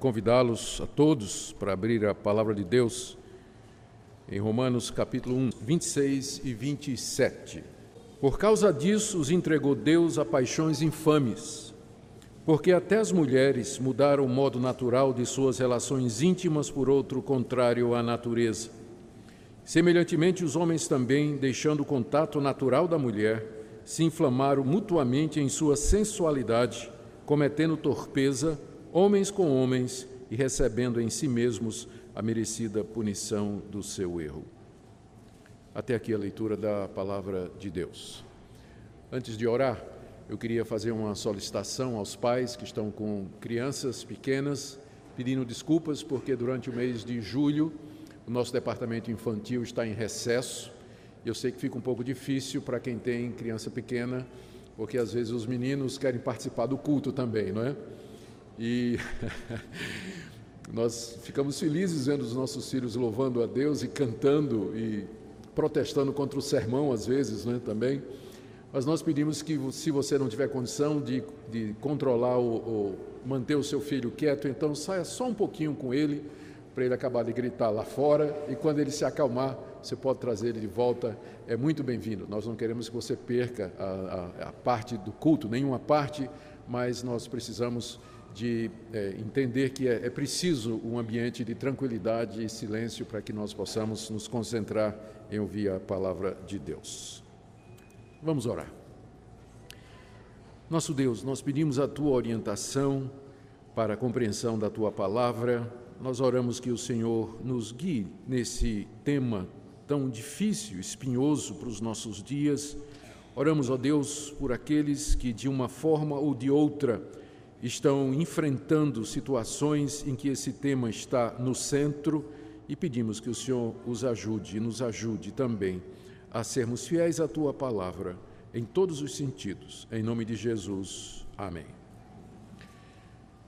convidá-los a todos para abrir a palavra de Deus em Romanos capítulo 1, 26 e 27. Por causa disso os entregou Deus a paixões infames, porque até as mulheres mudaram o modo natural de suas relações íntimas por outro contrário à natureza. Semelhantemente, os homens também, deixando o contato natural da mulher, se inflamaram mutuamente em sua sensualidade, cometendo torpeza homens com homens e recebendo em si mesmos a merecida punição do seu erro. Até aqui a leitura da palavra de Deus. Antes de orar, eu queria fazer uma solicitação aos pais que estão com crianças pequenas, pedindo desculpas porque durante o mês de julho o nosso departamento infantil está em recesso. Eu sei que fica um pouco difícil para quem tem criança pequena, porque às vezes os meninos querem participar do culto também, não é? E nós ficamos felizes vendo os nossos filhos louvando a Deus e cantando e protestando contra o sermão, às vezes, né, também. Mas nós pedimos que, se você não tiver condição de, de controlar ou, manter o seu filho quieto, então saia só um pouquinho com ele, para ele acabar de gritar lá fora, e quando ele se acalmar, você pode trazer ele de volta, é muito bem-vindo. Nós não queremos que você perca a, a, a parte do culto, nenhuma parte, mas nós precisamos de é, entender que é, é, preciso um ambiente de tranquilidade e silêncio para que nós possamos nos concentrar em ouvir a palavra de Deus. Vamos orar. Nosso Deus, nós pedimos a tua orientação para a compreensão da tua palavra. Nós oramos que o Senhor nos guie nesse tema tão difícil, espinhoso para os nossos dias. Oramos, ó Deus, por aqueles que de uma forma ou de outra estão enfrentando situações em que esse tema está no centro e pedimos que o Senhor os ajude e nos ajude também a sermos fiéis à tua palavra em todos os sentidos. Em nome de Jesus. Amém.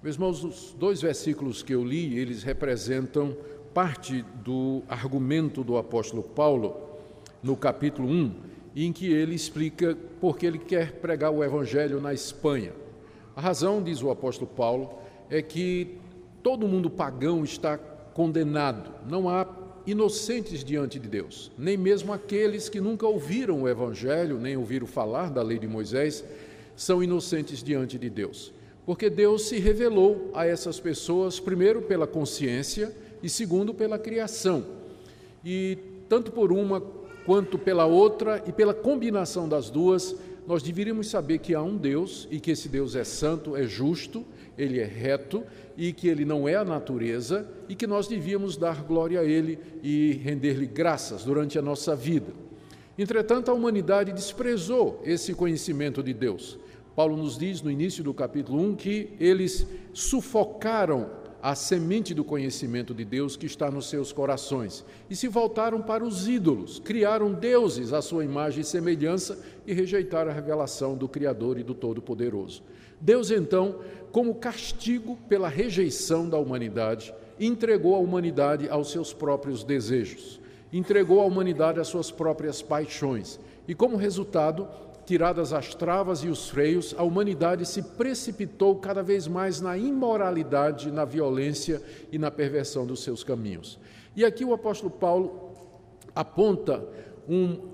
Meus irmãos, os dois versículos que eu li, eles representam parte do argumento do apóstolo Paulo no capítulo 1, em que ele explica por que ele quer pregar o evangelho na Espanha. A razão, diz o apóstolo Paulo, é que todo mundo pagão está condenado. Não há inocentes diante de Deus, nem mesmo aqueles que nunca ouviram o Evangelho, nem ouviram falar da lei de Moisés, são inocentes diante de Deus. Porque Deus se revelou a essas pessoas, primeiro pela consciência e segundo pela criação. E tanto por uma quanto pela outra e pela combinação das duas, nós deveríamos saber que há um Deus e que esse Deus é santo, é justo, ele é reto e que ele não é a natureza e que nós devíamos dar glória a ele e render-lhe graças durante a nossa vida. Entretanto, a humanidade desprezou esse conhecimento de Deus. Paulo nos diz no início do capítulo 1 que eles sufocaram a semente do conhecimento de Deus que está nos seus corações e se voltaram para os ídolos, criaram deuses à sua imagem e semelhança e rejeitaram a revelação do Criador e do Todo-Poderoso. Deus, então, como castigo pela rejeição da humanidade, entregou a humanidade aos seus próprios desejos, entregou a humanidade às suas próprias paixões e, como resultado, tiradas as travas e os freios, a humanidade se precipitou cada vez mais na imoralidade, na violência e na perversão dos seus caminhos. E aqui o apóstolo Paulo aponta um,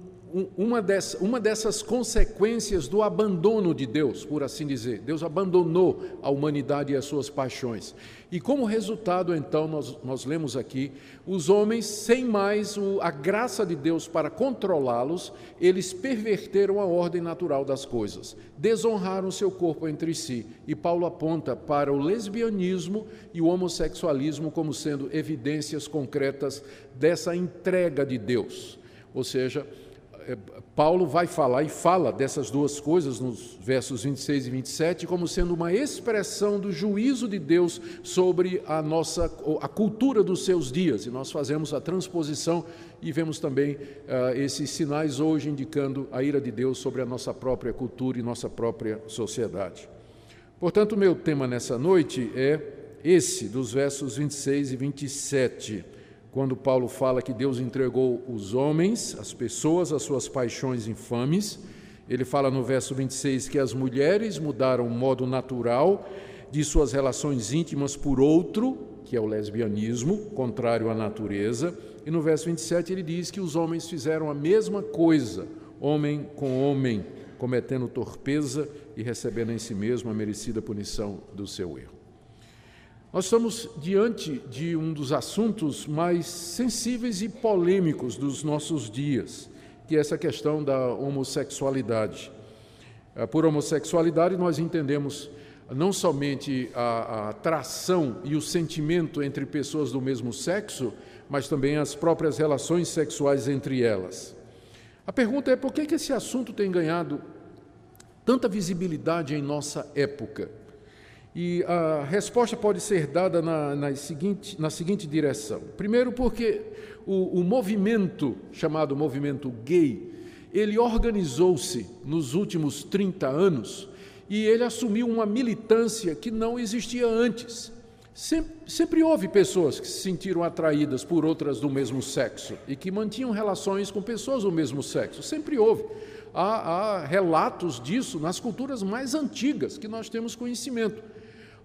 uma, dessa, uma dessas consequências do abandono de Deus, por assim dizer. Deus abandonou a humanidade e as suas paixões. E como resultado, então, nós, nós lemos aqui, os homens, sem mais o, a graça de Deus para controlá-los, eles perverteram a ordem natural das coisas, desonraram seu corpo entre si. E Paulo aponta para o lesbianismo e o homossexualismo como sendo evidências concretas dessa entrega de Deus. Ou seja, Paulo vai falar e fala dessas duas coisas nos versos 26 e 27 como sendo uma expressão do juízo de Deus sobre a nossa a cultura dos seus dias. E nós fazemos a transposição e vemos também uh, esses sinais hoje indicando a ira de Deus sobre a nossa própria cultura e nossa própria sociedade. Portanto, o meu tema nessa noite é esse, dos versos 26 e 27 quando Paulo fala que Deus entregou os homens, as pessoas, às suas paixões infames. Ele fala no verso 26 que as mulheres mudaram o modo natural de suas relações íntimas por outro, que é o lesbianismo, contrário à natureza. E no verso 27 ele diz que os homens fizeram a mesma coisa, homem com homem, cometendo torpeza e recebendo em si mesmo a merecida punição do seu erro. Nós estamos diante de um dos assuntos mais sensíveis e polêmicos dos nossos dias, que é essa questão da homossexualidade. Eh, por homossexualidade, nós entendemos não somente a, a atração e o sentimento entre pessoas do mesmo sexo, mas também as próprias relações sexuais entre elas. A pergunta é por que esse assunto tem ganhado tanta visibilidade em nossa época? E a resposta pode ser dada na, na, seguinte, na seguinte direção. Primeiro, porque o, o movimento chamado movimento gay, ele organizou-se nos últimos 30 anos e ele assumiu uma militância que não existia antes. Sempre, sempre, houve pessoas que se sentiram atraídas por outras do mesmo sexo e que mantinham relações com pessoas do mesmo sexo. Sempre houve. Há, há relatos disso nas culturas mais antigas que nós temos conhecimento.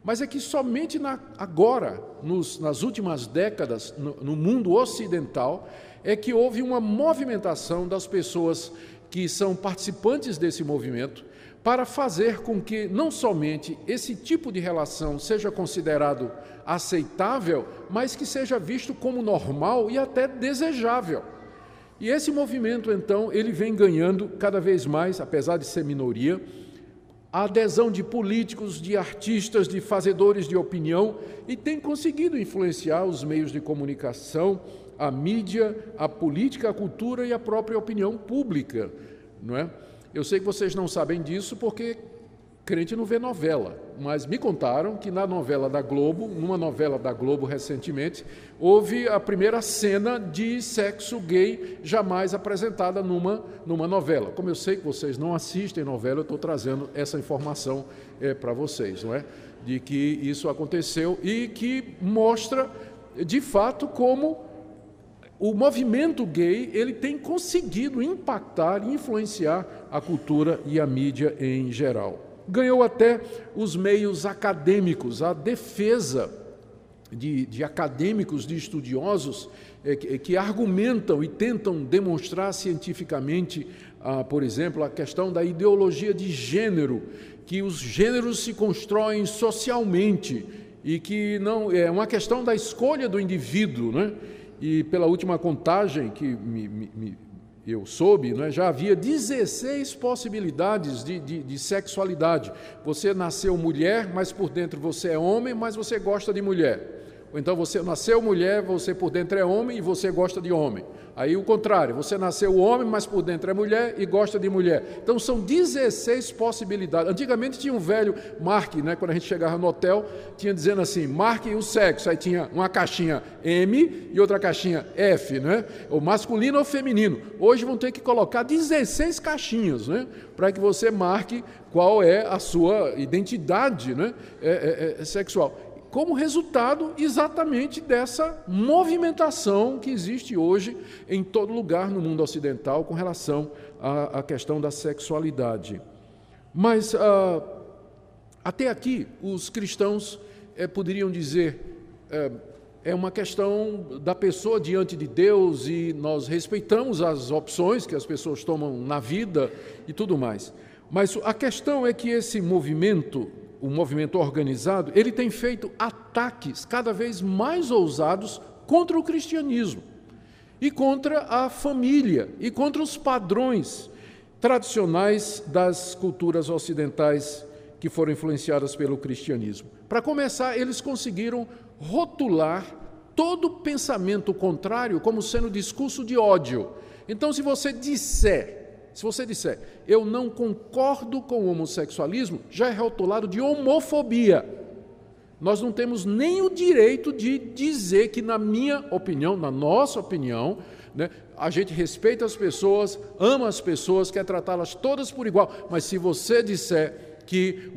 Mas é que somente na, agora, nos, nas últimas décadas, no, no mundo ocidental, é que houve uma movimentação das pessoas que são participantes desse movimento para fazer com que não somente esse tipo de relação seja considerado aceitável, mas que seja visto como normal e até desejável. E esse movimento, então, ele vem ganhando cada vez mais, apesar de ser minoria, a adesão de políticos, de artistas, de fazedores de opinião e tem conseguido influenciar os meios de comunicação, a mídia, a política, a cultura e a própria opinião pública, não é? Eu sei que vocês não sabem disso porque crente não vê novela, mas me contaram que na novela da Globo, numa novela da Globo recentemente, houve a primeira cena de sexo gay jamais apresentada numa, numa novela. Como eu sei que vocês não assistem novela, eu estou trazendo essa informação é, para vocês, não é? De que isso aconteceu e que mostra, de fato, como o movimento gay ele tem conseguido impactar e influenciar a cultura e a mídia em geral ganhou até os meios acadêmicos, a defesa de, de acadêmicos, de estudiosos, é, que, que, argumentam e tentam demonstrar cientificamente, ah, por exemplo, a questão da ideologia de gênero, que os gêneros se constroem socialmente e que não é uma questão da escolha do indivíduo, né? E pela última contagem que me, me, eu soube, né, já havia 16 possibilidades de, de, de, sexualidade. Você nasceu mulher, mas por dentro você é homem, mas você gosta de mulher. Ou então você nasceu mulher, você por dentro é homem e você gosta de homem. Aí o contrário, você nasceu homem, mas por dentro é mulher e gosta de mulher. Então são 16 possibilidades. Antigamente tinha um velho marque, né, quando a gente chegava no hotel, tinha dizendo assim, marque o sexo. Aí tinha uma caixinha M e outra caixinha F, né? O masculino ou feminino. Hoje vão ter que colocar 16 caixinhas, né? Para que você marque qual é a sua identidade né, é, é, é sexual como resultado exatamente dessa movimentação que existe hoje em todo lugar no mundo ocidental com relação à, à questão da sexualidade. Mas ah, até aqui os cristãos eh, poderiam dizer eh, é uma questão da pessoa diante de Deus e nós respeitamos as opções que as pessoas tomam na vida e tudo mais. Mas a questão é que esse movimento o movimento organizado, ele tem feito ataques cada vez mais ousados contra o cristianismo e contra a família e contra os padrões tradicionais das culturas ocidentais que foram influenciadas pelo cristianismo. Para começar, eles conseguiram rotular todo pensamento contrário como sendo discurso de ódio. Então, se você disser se você disser, eu não concordo com o homossexualismo, já é rotulado de homofobia. Nós não temos nem o direito de dizer que, na minha opinião, na nossa opinião, né, a gente respeita as pessoas, ama as pessoas, quer tratá-las todas por igual. Mas se você disser que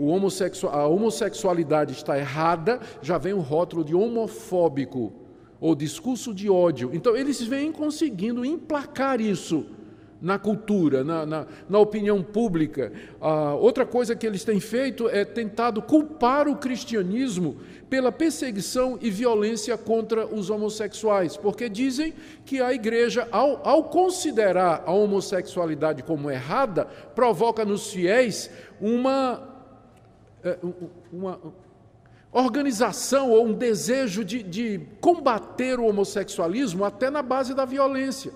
a homossexualidade está errada, já vem o rótulo de homofóbico ou discurso de ódio. Então, eles vêm conseguindo emplacar isso na cultura, na, na, na opinião pública. Ah, outra coisa que eles têm feito é tentado culpar o cristianismo pela perseguição e violência contra os homossexuais, porque dizem que a igreja, ao, ao considerar a homossexualidade como errada, provoca nos fiéis uma, é, uma organização ou um desejo de, de combater o homossexualismo até na base da violência.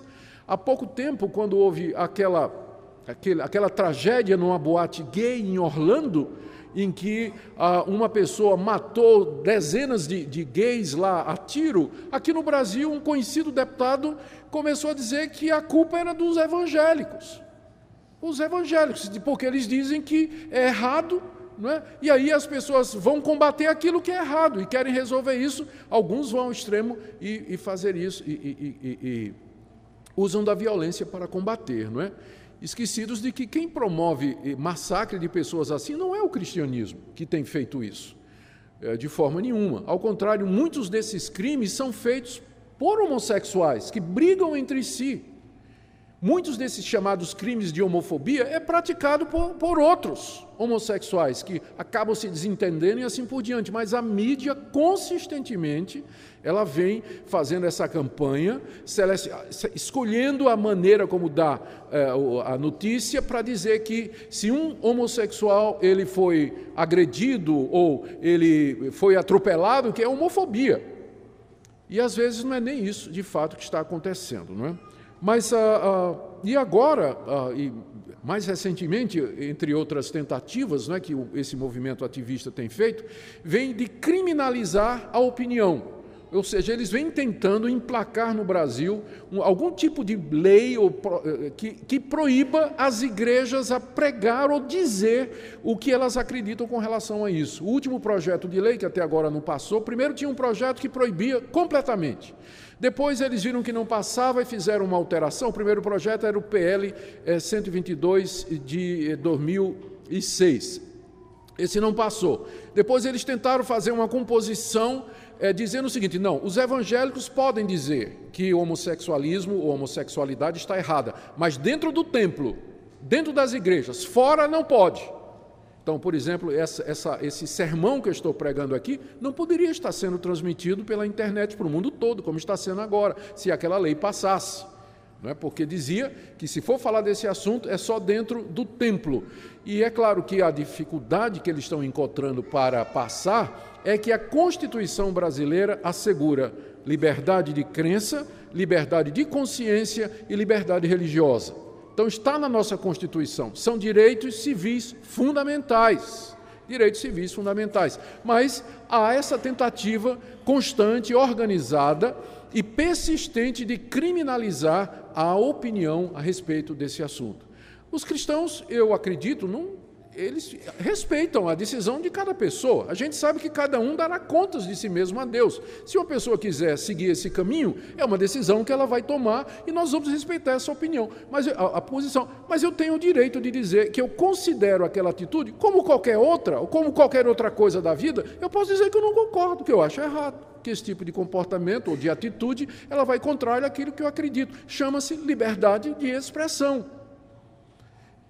Há pouco tempo, quando houve aquela, aquela, aquela tragédia numa boate gay em Orlando, em que ah, uma pessoa matou dezenas de, de gays lá a tiro, aqui no Brasil, um conhecido deputado começou a dizer que a culpa era dos evangélicos. Os evangélicos, porque eles dizem que é errado é? E aí as pessoas vão combater aquilo que é errado e querem resolver isso. Alguns vão ao extremo e, e fazer isso e, e, usam da violência para combater, não é? Esquecidos de que quem promove massacre de pessoas assim não é o cristianismo que tem feito isso, é, de forma nenhuma. Ao contrário, muitos desses crimes são feitos por homossexuais que brigam entre si. Muitos desses chamados crimes de homofobia é praticado por, por outros homossexuais que acabam se desentendendo e assim por diante. Mas a mídia consistentemente ela vem fazendo essa campanha, escolhendo a maneira como dá é, a notícia para dizer que se um homossexual ele foi agredido ou ele foi atropelado, que é homofobia. E às vezes não é nem isso de fato que está acontecendo, não é? Mas, ah, ah, e agora, ah, e mais recentemente, entre outras tentativas né, que esse movimento ativista tem feito, vem de criminalizar a opinião. Ou seja, eles vêm tentando emplacar no Brasil um, algum tipo de lei ou, eh, que, proíba as igrejas a pregar ou dizer o que elas acreditam com relação a isso. O último projeto de lei, que até agora não passou, primeiro tinha um projeto que proibia completamente. Depois eles viram que não passava e fizeram uma alteração. O primeiro projeto era o PL 122 eh, de 2006. Eh, Esse não passou. Depois eles tentaram fazer uma composição é, dizendo o seguinte: não, os evangélicos podem dizer que o homossexualismo ou homossexualidade está errada, mas dentro do templo, dentro das igrejas, fora não pode. Então, por exemplo, essa, essa, esse sermão que eu estou pregando aqui não poderia estar sendo transmitido pela internet para o mundo todo, como está sendo agora, se aquela lei passasse. Não é? Porque dizia que se for falar desse assunto é só dentro do templo. E é claro que a dificuldade que eles estão encontrando para passar é que a Constituição brasileira assegura liberdade de crença, liberdade de consciência e liberdade religiosa. Então está na nossa Constituição, são direitos civis fundamentais. Direitos civis fundamentais. Mas há essa tentativa constante, organizada e persistente de criminalizar a opinião a respeito desse assunto. Os cristãos, eu acredito, não eles respeitam a decisão de cada pessoa. A gente sabe que cada um dará contas de si mesmo a Deus. Se uma pessoa quiser seguir esse caminho, é uma decisão que ela vai tomar e nós vamos respeitar essa opinião, mas a, a posição. Mas eu tenho o direito de dizer que eu considero aquela atitude como qualquer outra, ou como qualquer outra coisa da vida. Eu posso dizer que eu não concordo, que eu acho errado, que esse tipo de comportamento ou de atitude ela vai contrário àquilo que eu acredito. Chama-se liberdade de expressão.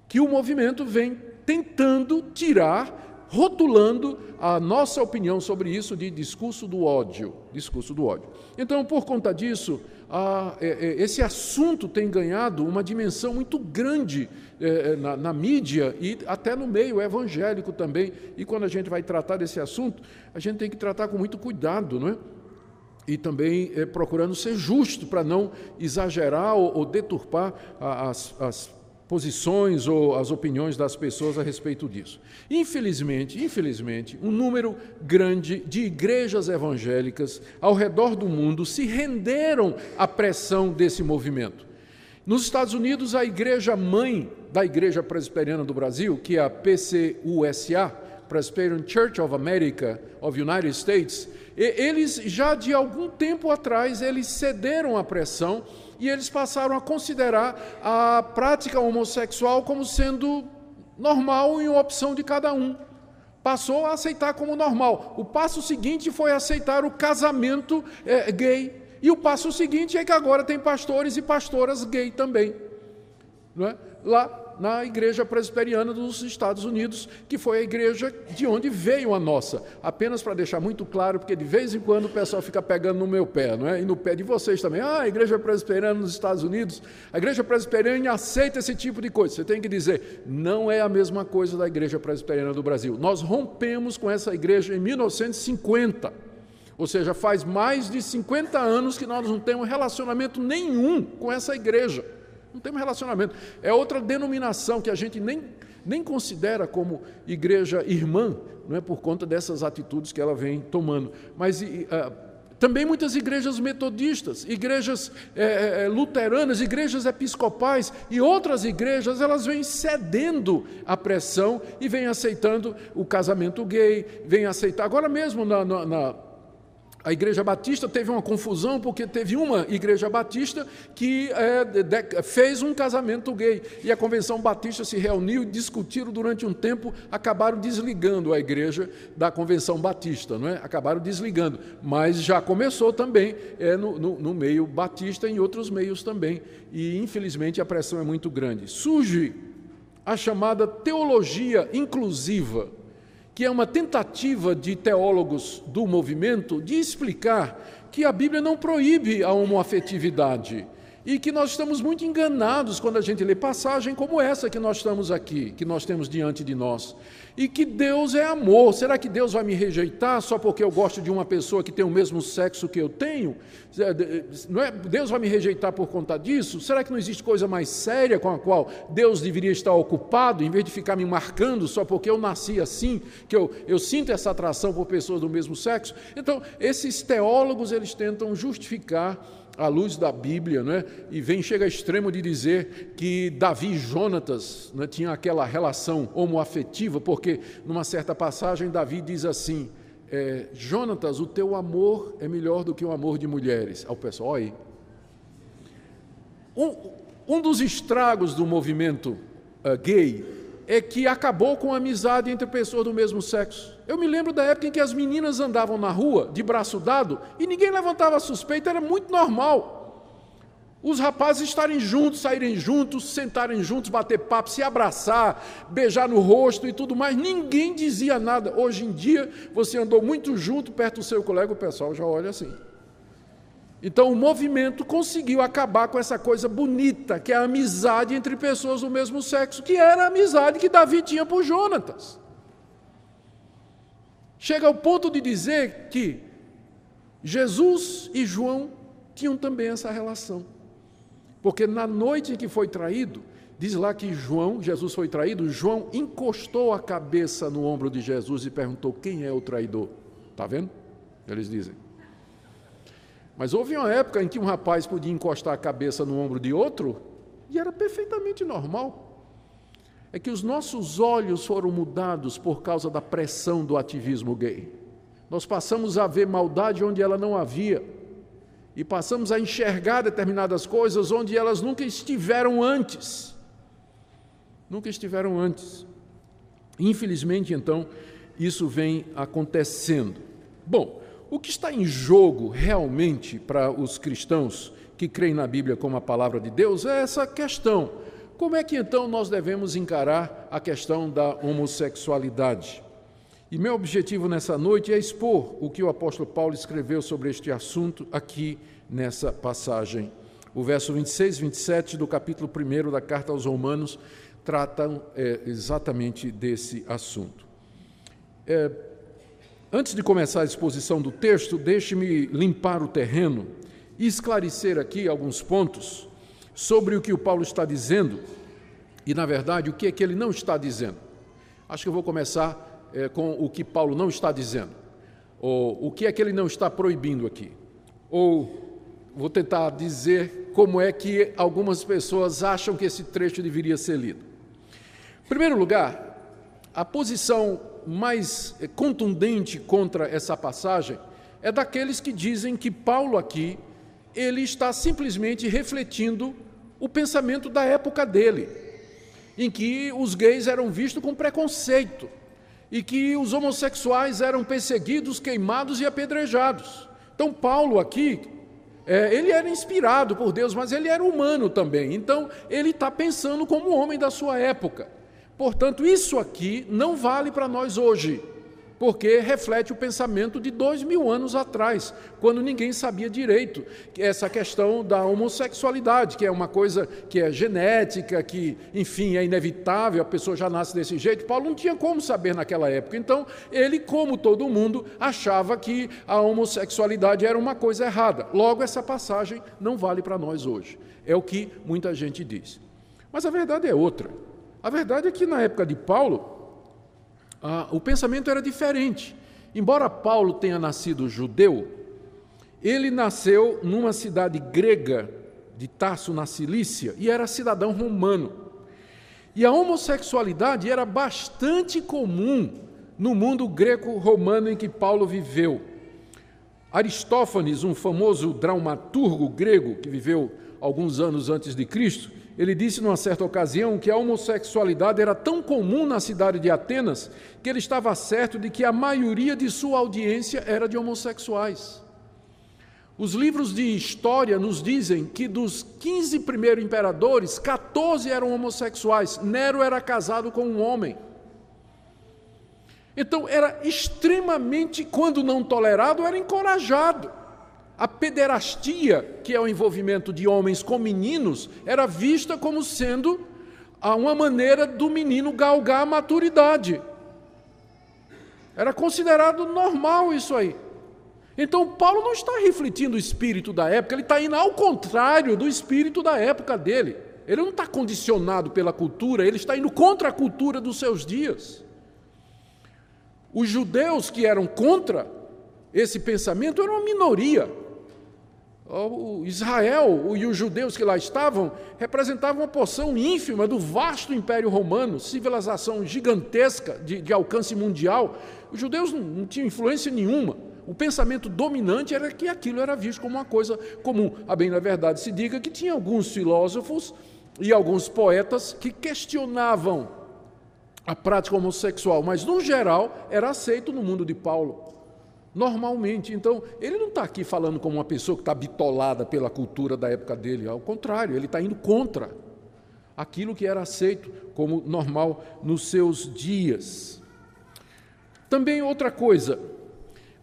Que o movimento vem tentando tirar, rotulando a nossa opinião sobre isso de discurso do ódio. Discurso do ódio. Então, por conta disso, a, é, é, esse assunto tem ganhado uma dimensão muito grande é, na, na, mídia e até no meio evangélico também. E quando a gente vai tratar desse assunto, a gente tem que tratar com muito cuidado, não é? E também procurando ser justo para não exagerar ou, ou deturpar as, as posições ou as opiniões das pessoas a respeito disso. Infelizmente, infelizmente, um número grande de igrejas evangélicas ao redor do mundo se renderam à pressão desse movimento. Nos Estados Unidos, a igreja mãe da Igreja Presbiteriana do Brasil, que é a PCUSA, Presbyterian Church of America of United States, eles já de algum tempo atrás eles cederam à pressão e eles passaram a considerar a prática homossexual como sendo normal e uma opção de cada um. Passou a aceitar como normal. O passo seguinte foi aceitar o casamento é, gay. E o passo seguinte é que agora tem pastores e pastoras gay também. não é? lá na Igreja Presbiteriana dos Estados Unidos, que foi a igreja de onde veio a nossa. Apenas para deixar muito claro, porque de vez em quando o pessoal fica pegando no meu pé, não é? E no pé de vocês também. Ah, a Igreja Presbiteriana nos Estados Unidos, a Igreja Presbiteriana aceita esse tipo de coisa. Você tem que dizer, não é a mesma coisa da Igreja Presbiteriana do Brasil. Nós rompemos com essa igreja em 1950. Ou seja, faz mais de 50 anos que nós não temos relacionamento nenhum com essa igreja. Não temos relacionamento. É outra denominação que a gente nem, nem considera como igreja irmã, não é por conta dessas atitudes que ela vem tomando. Mas uh, também muitas igrejas metodistas, igrejas é, luteranas, igrejas episcopais e outras igrejas, elas vêm cedendo à pressão e vêm aceitando o casamento gay, vêm aceitar. Agora mesmo na, na, na a Igreja Batista teve uma confusão porque teve uma Igreja Batista que é, de, fez um casamento gay e a Convenção Batista se reuniu e discutiram durante um tempo, acabaram desligando a Igreja da Convenção Batista, não é? Acabaram desligando, mas já começou também é, no, no, no meio batista e em outros meios também e infelizmente a pressão é muito grande. Surge a chamada teologia inclusiva que é uma tentativa de teólogos do movimento de explicar que a Bíblia não proíbe a homoafetividade e que nós estamos muito enganados quando a gente lê passagem como essa que nós estamos aqui, que nós temos diante de nós. E que Deus é amor. Será que Deus vai me rejeitar só porque eu gosto de uma pessoa que tem o mesmo sexo que eu tenho? Não é? Deus vai me rejeitar por conta disso? Será que não existe coisa mais séria com a qual Deus deveria estar ocupado, em vez de ficar me marcando só porque eu nasci assim, que eu, eu sinto essa atração por pessoas do mesmo sexo? Então, esses teólogos, eles tentam justificar à luz da Bíblia, né? e vem, chega a extremo de dizer que Davi e Jonatas né, tinham aquela relação homoafetiva, porque numa certa passagem Davi diz assim: é, Jonatas, o teu amor é melhor do que o amor de mulheres. Ao pessoal, olha aí. Um, um dos estragos do movimento uh, gay é que acabou com a amizade entre pessoas do mesmo sexo. Eu me lembro da época em que as meninas andavam na rua de braço dado e ninguém levantava suspeita, era muito normal. Os rapazes estarem juntos, saírem juntos, sentarem juntos, bater papo, se abraçar, beijar no rosto e tudo mais, ninguém dizia nada. Hoje em dia, você andou muito junto perto do seu colega, o pessoal já olha assim. Então o movimento conseguiu acabar com essa coisa bonita, que é a amizade entre pessoas do mesmo sexo, que era a amizade que Davi tinha por Jonatas. Chega ao ponto de dizer que Jesus e João tinham também essa relação. Porque na noite em que foi traído, diz lá que João, Jesus foi traído, João encostou a cabeça no ombro de Jesus e perguntou: Quem é o traidor? Está vendo? Eles dizem. Mas houve uma época em que um rapaz podia encostar a cabeça no ombro de outro e era perfeitamente normal. É que os nossos olhos foram mudados por causa da pressão do ativismo gay. Nós passamos a ver maldade onde ela não havia e passamos a enxergar determinadas coisas onde elas nunca estiveram antes. Nunca estiveram antes. Infelizmente, então, isso vem acontecendo. Bom, o que está em jogo realmente para os cristãos que creem na Bíblia como a palavra de Deus é essa questão. Como é que então nós devemos encarar a questão da homossexualidade? E meu objetivo nessa noite é expor o que o apóstolo Paulo escreveu sobre este assunto aqui nessa passagem. O verso 26 e 27 do capítulo 1 da carta aos Romanos tratam é, exatamente desse assunto. É, Antes de começar a exposição do texto, deixe-me limpar o terreno e esclarecer aqui alguns pontos sobre o que o Paulo está dizendo e, na verdade, o que é que ele não está dizendo. Acho que eu vou começar é, com o que Paulo não está dizendo, ou o que é que ele não está proibindo aqui, ou vou tentar dizer como é que algumas pessoas acham que esse trecho deveria ser lido. Em primeiro lugar, a posição mais eh, contundente contra essa passagem é daqueles que dizem que Paulo aqui ele está simplesmente refletindo o pensamento da época dele, em que os gays eram vistos com preconceito e que os homossexuais eram perseguidos, queimados e apedrejados. Então Paulo aqui É, ele era inspirado por Deus, mas ele era humano também. Então, ele está pensando como homem da sua época. Portanto, isso aqui não vale para nós hoje porque reflete o pensamento de dois mil anos atrás, quando ninguém sabia direito essa questão da homossexualidade, que é uma coisa que é genética, que, enfim, é inevitável, a pessoa já nasce desse jeito. Paulo não tinha como saber naquela época. Então, ele, como todo mundo, achava que a homossexualidade era uma coisa errada. Logo, essa passagem não vale para nós hoje. É o que muita gente diz. Mas a verdade é outra. A verdade é que na época de Paulo, ah, o pensamento era diferente. Embora Paulo tenha nascido judeu, ele nasceu numa cidade grega de Tarso, na Cilícia, e era cidadão romano. E a homossexualidade era bastante comum no mundo greco-romano em que Paulo viveu. Aristófanes, um famoso dramaturgo grego que viveu alguns anos antes de Cristo, ele disse numa certa ocasião que a homossexualidade era tão comum na cidade de Atenas que ele estava certo de que a maioria de sua audiência era de homossexuais. Os livros de história nos dizem que dos 15 primeiros imperadores, 14 eram homossexuais. Nero era casado com um homem. Então era extremamente, quando não tolerado, era encorajado. A pederastia, que é o envolvimento de homens com meninos, era vista como sendo uma maneira do menino galgar a maturidade. Era considerado normal isso aí. Então, Paulo não está refletindo o espírito da época, ele está indo ao contrário do espírito da época dele. Ele não está condicionado pela cultura, ele está indo contra a cultura dos seus dias. Os judeus que eram contra esse pensamento eram uma minoria. O Israel e os judeus que lá estavam representavam uma porção ínfima do vasto Império Romano, civilização gigantesca de, de alcance mundial. Os judeus não, não tinham influência nenhuma. O pensamento dominante era que aquilo era visto como uma coisa comum. A bem na verdade se diga que tinha alguns filósofos e alguns poetas que questionavam a prática homossexual, mas no geral era aceito no mundo de Paulo. Normalmente. Então, ele não está aqui falando como uma pessoa que está bitolada pela cultura da época dele. Ao contrário, ele está indo contra aquilo que era aceito como normal nos seus dias. Também outra coisa.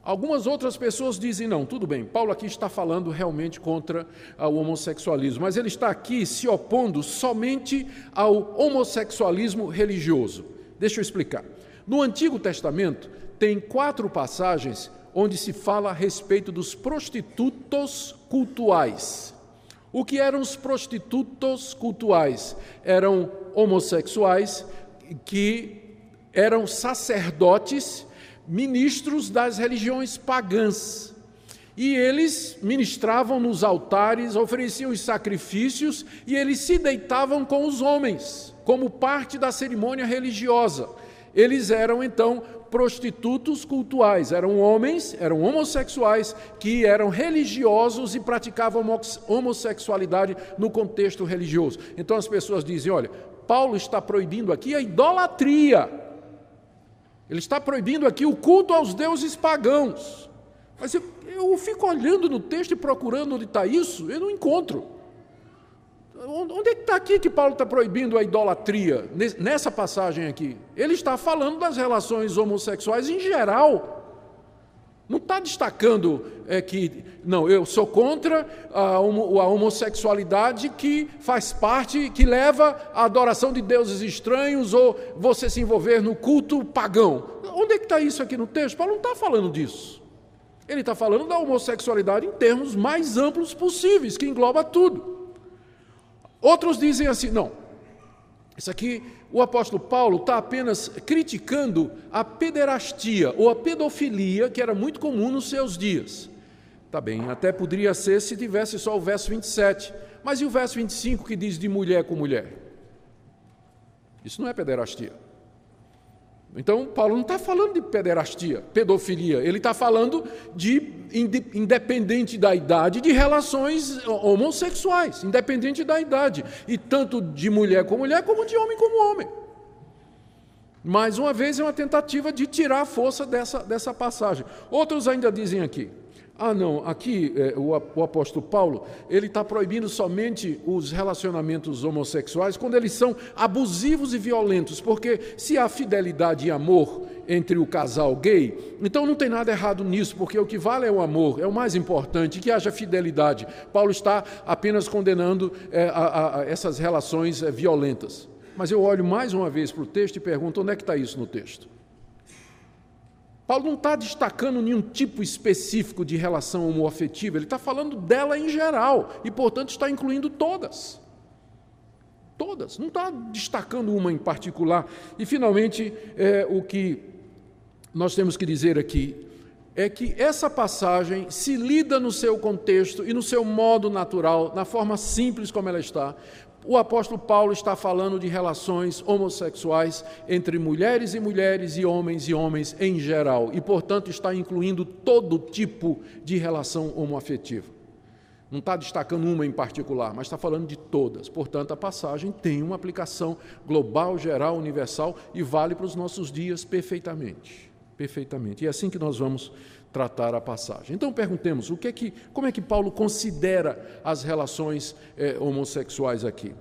Algumas outras pessoas dizem: não, tudo bem, Paulo aqui está falando realmente contra o homossexualismo, mas ele está aqui se opondo somente ao homossexualismo religioso. Deixa eu explicar. No Antigo Testamento, tem quatro passagens onde se fala a respeito dos prostitutos cultuais. O que eram os prostitutos cultuais? Eram homossexuais que eram sacerdotes, ministros das religiões pagãs. E eles ministravam nos altares, ofereciam os sacrifícios e eles se deitavam com os homens, como parte da cerimônia religiosa. Eles eram então prostitutos cultuais, eram homens, eram homossexuais que eram religiosos e praticavam homossexualidade no contexto religioso. Então as pessoas dizem: olha, Paulo está proibindo aqui a idolatria. Ele está proibindo aqui o culto aos deuses pagãos. Mas eu, eu fico olhando no texto e procurando onde está isso, eu não encontro. Onde é que está aqui que Paulo está proibindo a idolatria, nessa passagem aqui? Ele está falando das relações homossexuais em geral. Não está destacando é, que, não, eu sou contra a, homossexualidade que faz parte, que leva à adoração de deuses estranhos ou você se envolver no culto pagão. Onde é que está isso aqui no texto? Paulo não está falando disso. Ele está falando da homossexualidade em termos mais amplos possíveis, que engloba tudo. Outros dizem assim: não, isso aqui o apóstolo Paulo está apenas criticando a pederastia ou a pedofilia que era muito comum nos seus dias. Tá bem, até poderia ser se tivesse só o verso 27. Mas e o verso 25 que diz de mulher com mulher? Isso não é pederastia. Então, Paulo não está falando de pederastia, pedofilia, ele está falando de, independente da idade, de relações homossexuais, independente da idade, e tanto de mulher com mulher, como de homem com homem. Mais uma vez, é uma tentativa de tirar a força dessa, dessa passagem. Outros ainda dizem aqui: Ah, não, aqui é, o, o, apóstolo Paulo, ele está proibindo somente os relacionamentos homossexuais quando eles são abusivos e violentos, porque se há fidelidade e amor entre o casal gay, então não tem nada errado nisso, porque o que vale é o amor, é o mais importante, que haja fidelidade. Paulo está apenas condenando é, a, a, essas relações é, violentas. Mas eu olho mais uma vez para o texto e pergunto: onde é que está isso no texto? Paulo não está destacando nenhum tipo específico de relação homoafetiva, ele está falando dela em geral e, portanto, está incluindo todas. Todas, não está destacando uma em particular. E, finalmente, é, o que nós temos que dizer aqui é que essa passagem se lida no seu contexto e no seu modo natural, na forma simples como ela está, o apóstolo Paulo está falando de relações homossexuais entre mulheres e mulheres e homens e homens em geral, e, portanto, está incluindo todo tipo de relação homoafetiva. Não está destacando uma em particular, mas está falando de todas. Portanto, a passagem tem uma aplicação global, geral, universal e vale para os nossos dias perfeitamente. Perfeitamente. E é assim que nós vamos tratar a passagem. Então perguntemos, o que é que, como é que Paulo considera as relações eh, homossexuais aqui?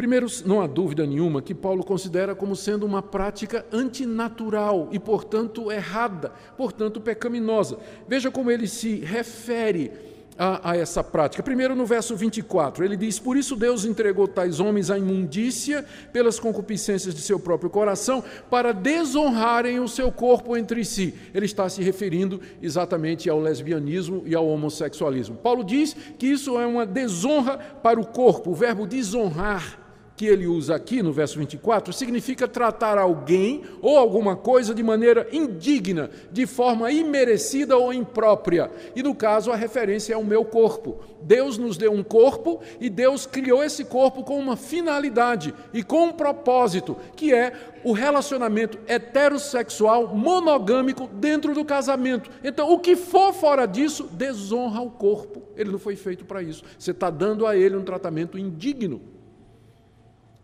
Primeiro, não há dúvida nenhuma que Paulo considera como sendo uma prática antinatural e, portanto, errada, portanto, pecaminosa. Veja como ele se refere a, a, essa prática. Primeiro, no verso 24, ele diz: Por isso Deus entregou tais homens à imundícia pelas concupiscências de seu próprio coração, para desonrarem o seu corpo entre si. Ele está se referindo exatamente ao lesbianismo e ao homossexualismo. Paulo diz que isso é uma desonra para o corpo. O verbo desonrar que ele usa aqui no verso 24 significa tratar alguém ou alguma coisa de maneira indigna, de forma imerecida ou imprópria. E no caso, a referência é o meu corpo. Deus nos deu um corpo e Deus criou esse corpo com uma finalidade e com um propósito, que é o relacionamento heterossexual monogâmico dentro do casamento. Então, o que for fora disso, desonra o corpo. Ele não foi feito para isso. Você está dando a ele um tratamento indigno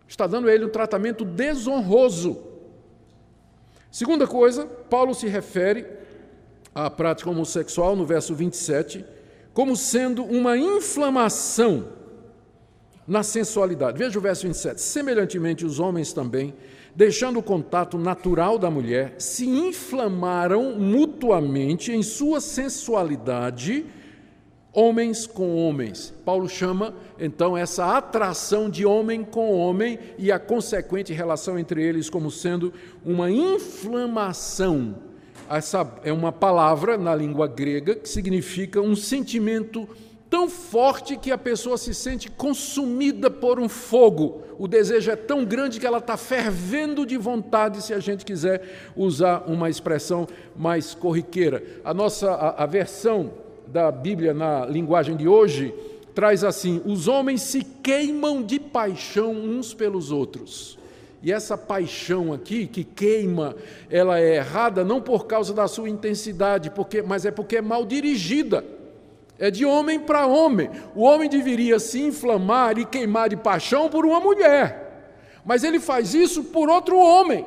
está dando a ele um tratamento desonroso. Segunda coisa, Paulo se refere à prática homossexual no verso 27 como sendo uma inflamação na sensualidade. Veja o verso 27. Semelhantemente, os homens também, deixando o contato natural da mulher, se inflamaram mutuamente em sua sensualidade homens com homens. Paulo chama então essa atração de homem com homem e a consequente relação entre eles como sendo uma inflamação. Essa é uma palavra na língua grega que significa um sentimento tão forte que a pessoa se sente consumida por um fogo. O desejo é tão grande que ela está fervendo de vontade, se a gente quiser usar uma expressão mais corriqueira. A nossa a, a versão da Bíblia na linguagem de hoje traz assim: os homens se queimam de paixão uns pelos outros. E essa paixão aqui, que queima, ela é errada não por causa da sua intensidade, porque, mas é porque é mal dirigida. É de homem para homem. O homem deveria se inflamar e queimar de paixão por uma mulher. Mas ele faz isso por outro homem.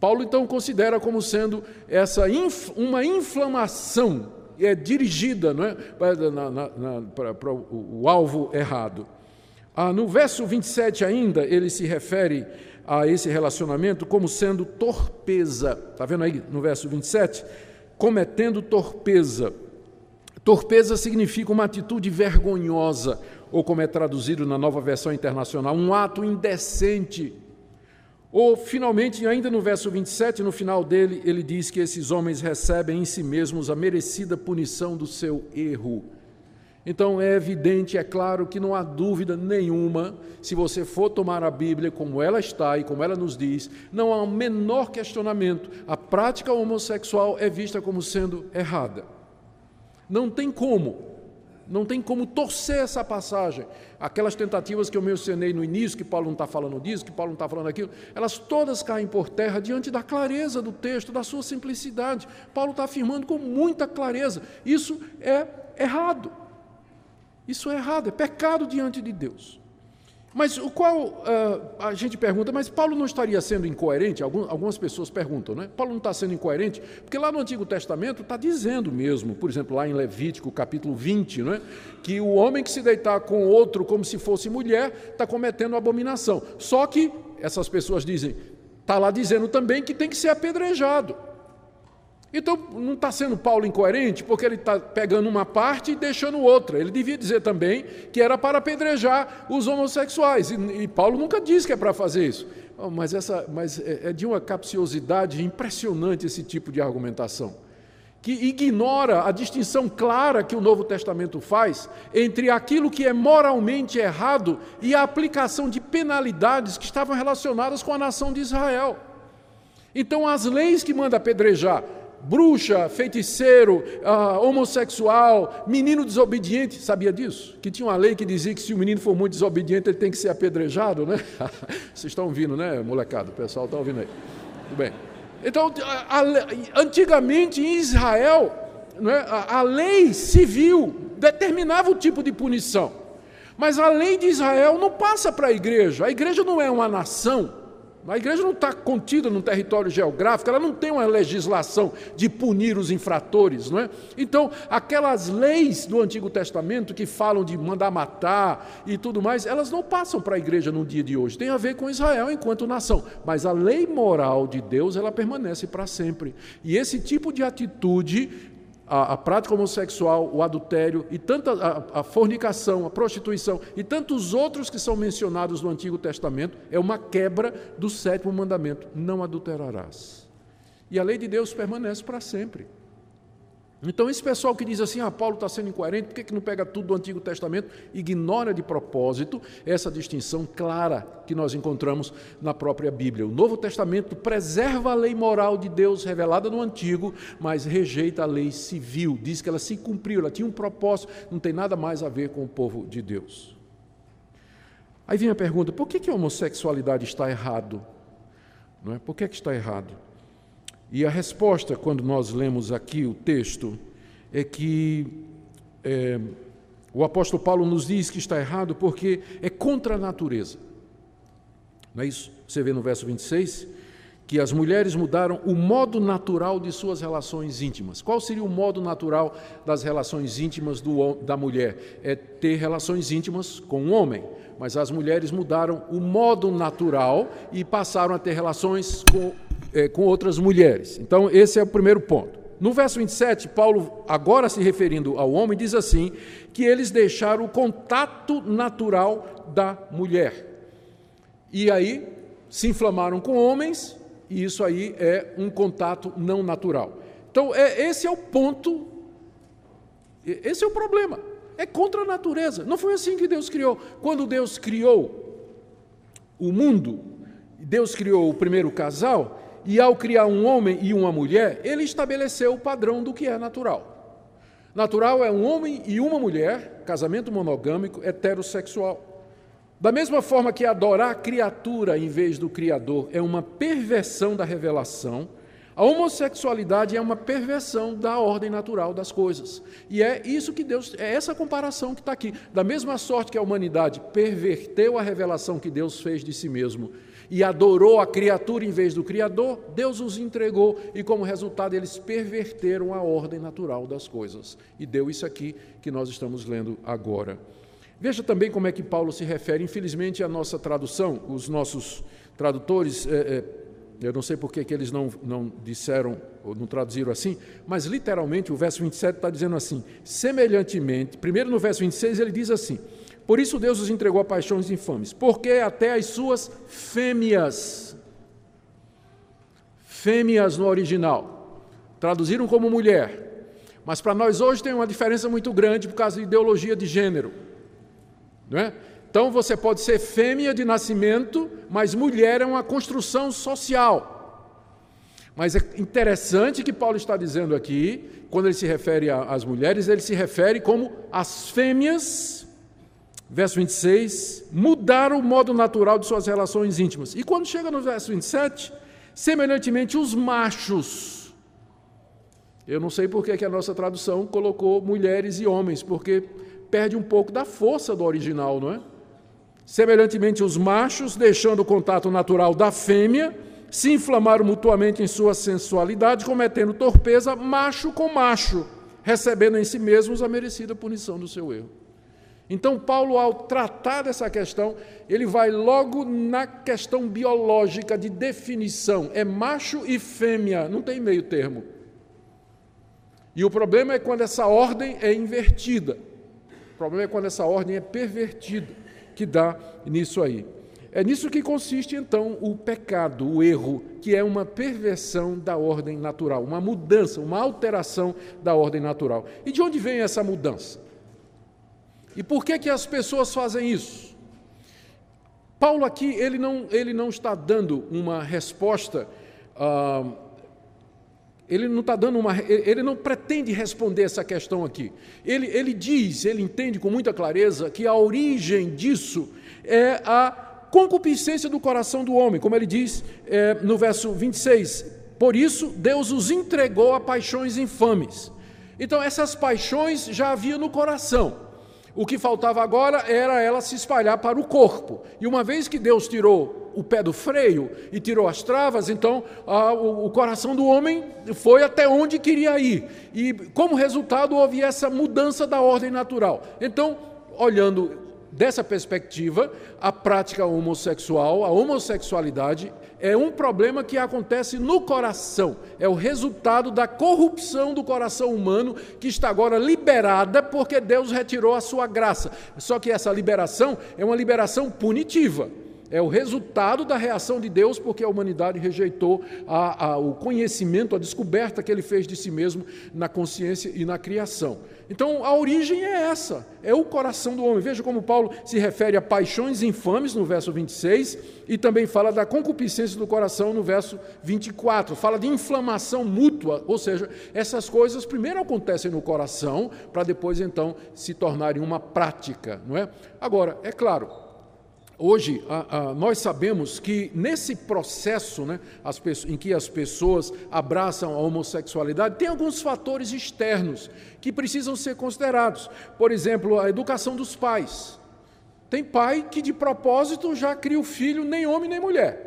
Paulo então considera como sendo essa inf, uma inflamação é dirigida não é, para o, o, alvo errado. Ah, no verso 27 ainda, ele se refere a esse relacionamento como sendo torpeza. Está vendo aí no verso 27? Cometendo torpeza. Torpeza significa uma atitude vergonhosa, ou como é traduzido na nova versão internacional, um ato indecente ou, finalmente, ainda no verso 27, no final dele, ele diz que esses homens recebem em si mesmos a merecida punição do seu erro. Então é evidente, é claro que não há dúvida nenhuma, se você for tomar a Bíblia como ela está e como ela nos diz, não há o menor questionamento. A prática homossexual é vista como sendo errada. Não tem como não tem como torcer essa passagem. Aquelas tentativas que eu mencionei no início, que Paulo não está falando disso, que Paulo não está falando aquilo, elas todas caem por terra diante da clareza do texto, da sua simplicidade. Paulo está afirmando com muita clareza: isso é errado. Isso é errado, é pecado diante de Deus. Mas o qual uh, a gente pergunta, mas Paulo não estaria sendo incoerente? Algumas pessoas perguntam, né? Paulo não está sendo incoerente? Porque lá no Antigo Testamento está dizendo mesmo, por exemplo, lá em Levítico, capítulo 20, né? que o homem que se deitar com outro como se fosse mulher está cometendo abominação. Só que essas pessoas dizem, está lá dizendo também que tem que ser apedrejado. Então, não está sendo Paulo incoerente, porque ele está pegando uma parte e deixando outra. Ele devia dizer também que era para apedrejar os homossexuais. E, e Paulo nunca disse que é para fazer isso. Oh, mas essa, mas é, é de uma capciosidade impressionante esse tipo de argumentação, que ignora a distinção clara que o Novo Testamento faz entre aquilo que é moralmente errado e a aplicação de penalidades que estavam relacionadas com a nação de Israel. Então, as leis que manda apedrejar bruxa, feiticeiro, uh, homossexual, menino desobediente. Sabia disso? Que tinha uma lei que dizia que se o menino for muito desobediente, ele tem que ser apedrejado, né? Vocês estão ouvindo, né, molecada? O pessoal está ouvindo aí. Tudo bem. Então, a, a, antigamente em Israel, né, a, a lei civil determinava o tipo de punição. Mas a lei de Israel não passa para a igreja. A igreja não é uma nação. A igreja não está contida num território geográfico, ela não tem uma legislação de punir os infratores, não é? Então, aquelas leis do Antigo Testamento que falam de mandar matar e tudo mais, elas não passam para a igreja no dia de hoje. Tem a ver com Israel enquanto nação, mas a lei moral de Deus, ela permanece para sempre. E esse tipo de atitude a, a, prática homossexual, o adultério e tanta a, a, fornicação, a prostituição e tantos outros que são mencionados no Antigo Testamento é uma quebra do sétimo mandamento: não adulterarás. E a lei de Deus permanece para sempre. Então, esse pessoal que diz assim, ah, Paulo está sendo incoerente, por que, que não pega tudo do Antigo Testamento? Ignora de propósito essa distinção clara que nós encontramos na própria Bíblia. O Novo Testamento preserva a lei moral de Deus revelada no Antigo, mas rejeita a lei civil, diz que ela se cumpriu, ela tinha um propósito, não tem nada mais a ver com o povo de Deus. Aí vem a pergunta: por que, que a homossexualidade está errado? Não é? Por que, que está errado? E a resposta, quando nós lemos aqui o texto, é que é, o apóstolo Paulo nos diz que está errado porque é contra a natureza. Não é isso? Você vê no verso 26 que as mulheres mudaram o modo natural de suas relações íntimas. Qual seria o modo natural das relações íntimas do, da mulher? É ter relações íntimas com um homem. Mas as mulheres mudaram o modo natural e passaram a ter relações com é, com outras mulheres. Então, esse é o primeiro ponto. No verso 27, Paulo, agora se referindo ao homem, diz assim: que eles deixaram o contato natural da mulher. E aí se inflamaram com homens, e isso aí é um contato não natural. Então, é, esse é o ponto, esse é o problema. É contra a natureza. Não foi assim que Deus criou. Quando Deus criou o mundo, Deus criou o primeiro casal, e ao criar um homem e uma mulher, ele estabeleceu o padrão do que é natural. Natural é um homem e uma mulher, casamento monogâmico, heterossexual. Da mesma forma que adorar a criatura em vez do Criador é uma perversão da revelação, a homossexualidade é uma perversão da ordem natural das coisas. E é isso que Deus, é essa comparação que está aqui. Da mesma sorte que a humanidade perverteu a revelação que Deus fez de si mesmo e adorou a criatura em vez do Criador, Deus os entregou e, como resultado, eles perverteram a ordem natural das coisas. E deu isso aqui que nós estamos lendo agora. Veja também como é que Paulo se refere, infelizmente, à nossa tradução, os nossos tradutores. É, é, eu não sei por que eles não, não disseram ou não traduziram assim, mas literalmente o verso 27 está dizendo assim: semelhantemente, primeiro no verso 26 ele diz assim: por isso Deus os entregou a paixões infames, porque até as suas fêmeas, fêmeas no original, traduziram como mulher, mas para nós hoje tem uma diferença muito grande por causa da ideologia de gênero, é? Então você pode ser fêmea de nascimento, mas mulher é uma construção social. Mas é interessante que Paulo está dizendo aqui, quando ele se refere às mulheres, ele se refere como as fêmeas verso 26, mudaram o modo natural de suas relações íntimas. E quando chega no verso 27, semelhantemente os machos. Eu não sei por que a nossa tradução colocou mulheres e homens, porque perde um pouco da força do original, não é? Semelhantemente, os machos, deixando o contato natural da fêmea, se inflamaram mutuamente em sua sensualidade, cometendo torpeza macho com macho, recebendo em si mesmos a merecida punição do seu erro. Então, Paulo, ao tratar dessa questão, ele vai logo na questão biológica de definição: é macho e fêmea, não tem meio termo. E o problema é quando essa ordem é invertida. O problema é quando essa ordem é pervertida, que dá nisso aí. É nisso que consiste, então, o pecado, o erro, que é uma perversão da ordem natural, uma mudança, uma alteração da ordem natural. E de onde vem essa mudança? E por que, que as pessoas fazem isso? Paulo aqui, ele não, ele não está dando uma resposta, uh, ele não está dando uma, ele não pretende responder essa questão aqui. Ele, ele diz, ele entende com muita clareza que a origem disso é a concupiscência do coração do homem, como ele diz é, no verso 26. Por isso, Deus os entregou a paixões infames. Então, essas paixões já havia no coração. O que faltava agora era ela se espalhar para o corpo. E uma vez que Deus tirou o pé do freio e tirou as travas, então a, o, o, coração do homem foi até onde queria ir. E como resultado houve essa mudança da ordem natural. Então, olhando dessa perspectiva, a prática homossexual, a homossexualidade, é um problema que acontece no coração. É o resultado da corrupção do coração humano que está agora liberada porque Deus retirou a sua graça. Só que essa liberação é uma liberação punitiva. É o resultado da reação de Deus, porque a humanidade rejeitou a, a, o conhecimento, a descoberta que ele fez de si mesmo na consciência e na criação. Então, a origem é essa, é o coração do homem. Veja como Paulo se refere a paixões infames no verso 26 e também fala da concupiscência do coração no verso 24. Fala de inflamação mútua, ou seja, essas coisas primeiro acontecem no coração para depois então se tornarem uma prática, não é? Agora, é claro, Hoje, a, a, nós sabemos que nesse processo né, em que as pessoas abraçam a homossexualidade, tem alguns fatores externos que precisam ser considerados. Por exemplo, a educação dos pais. Tem pai que de propósito já cria o filho nem homem nem mulher.